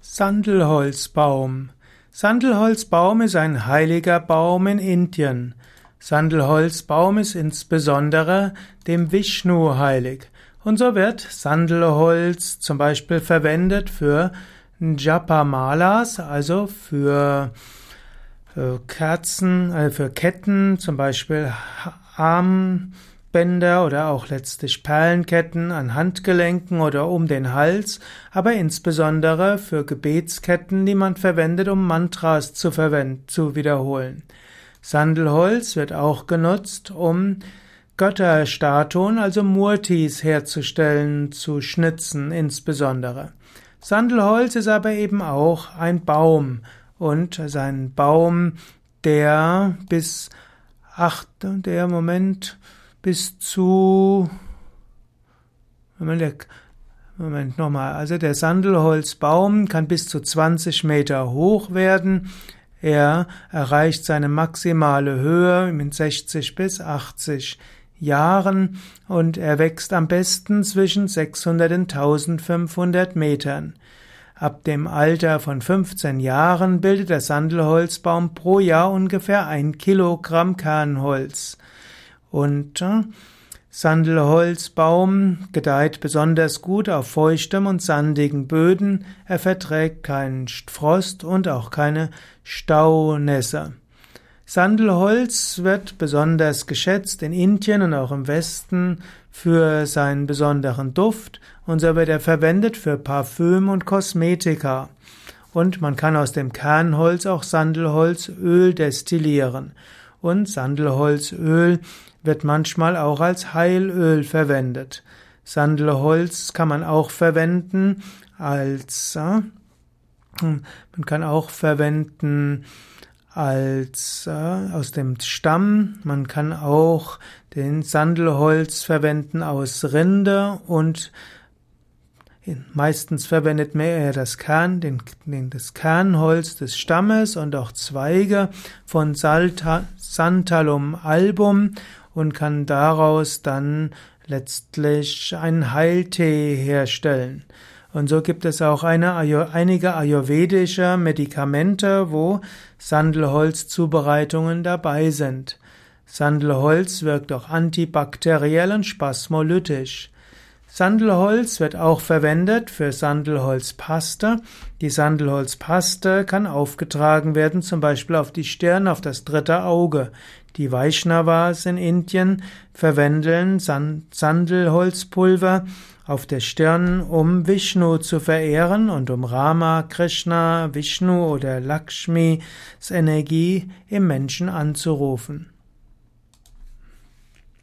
Sandelholzbaum. Sandelholzbaum ist ein heiliger Baum in Indien. Sandelholzbaum ist insbesondere dem Vishnu heilig. Und so wird Sandelholz zum Beispiel verwendet für Japamalas, also für Kerzen, äh, für Ketten, zum Beispiel Arm, Bänder oder auch letztlich Perlenketten an Handgelenken oder um den Hals, aber insbesondere für Gebetsketten, die man verwendet, um Mantras zu, zu wiederholen. Sandelholz wird auch genutzt, um Götterstatuen, also Murtis herzustellen, zu schnitzen insbesondere. Sandelholz ist aber eben auch ein Baum und sein Baum, der bis acht, der Moment bis zu, Moment, nochmal, also der Sandelholzbaum kann bis zu 20 Meter hoch werden. Er erreicht seine maximale Höhe mit 60 bis 80 Jahren und er wächst am besten zwischen 600 und 1500 Metern. Ab dem Alter von 15 Jahren bildet der Sandelholzbaum pro Jahr ungefähr ein Kilogramm Kernholz. Und äh, Sandelholzbaum gedeiht besonders gut auf feuchtem und sandigen Böden. Er verträgt keinen Frost und auch keine Staunässe. Sandelholz wird besonders geschätzt in Indien und auch im Westen für seinen besonderen Duft und so wird er verwendet für Parfüm und Kosmetika. Und man kann aus dem Kernholz auch Sandelholzöl destillieren. Und Sandelholzöl wird manchmal auch als Heilöl verwendet. Sandelholz kann man auch verwenden als, äh, man kann auch verwenden als äh, aus dem Stamm. Man kann auch den Sandelholz verwenden aus Rinde und Meistens verwendet man eher das Kern, den, den, das Kernholz des Stammes und auch Zweige von Salta, Santalum album und kann daraus dann letztlich einen Heiltee herstellen. Und so gibt es auch eine, einige ayurvedische Medikamente, wo Sandelholzzubereitungen dabei sind. Sandelholz wirkt auch antibakteriell und spasmolytisch. Sandelholz wird auch verwendet für Sandelholzpaste. Die Sandelholzpaste kann aufgetragen werden, zum Beispiel auf die Stirn, auf das dritte Auge. Die Vaishnavas in Indien verwenden Sandelholzpulver auf der Stirn, um Vishnu zu verehren und um Rama, Krishna, Vishnu oder Lakshmis Energie im Menschen anzurufen.